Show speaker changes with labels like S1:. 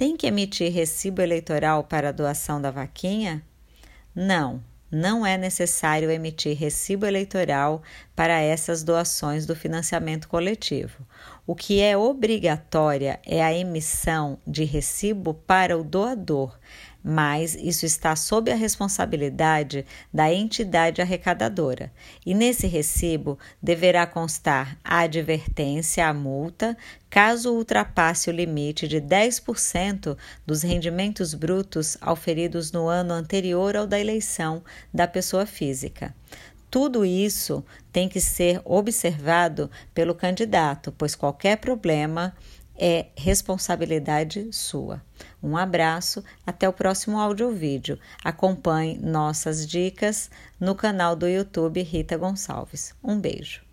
S1: Tem que emitir recibo eleitoral para a doação da vaquinha? Não, não é necessário emitir recibo eleitoral para essas doações do financiamento coletivo. O que é obrigatória é a emissão de recibo para o doador, mas isso está sob a responsabilidade da entidade arrecadadora. E nesse recibo deverá constar a advertência à multa caso ultrapasse o limite de 10% dos rendimentos brutos auferidos no ano anterior ao da eleição da pessoa física. Tudo isso tem que ser observado pelo candidato, pois qualquer problema é responsabilidade sua. Um abraço, até o próximo áudio ou vídeo. Acompanhe nossas dicas no canal do YouTube Rita Gonçalves. Um beijo.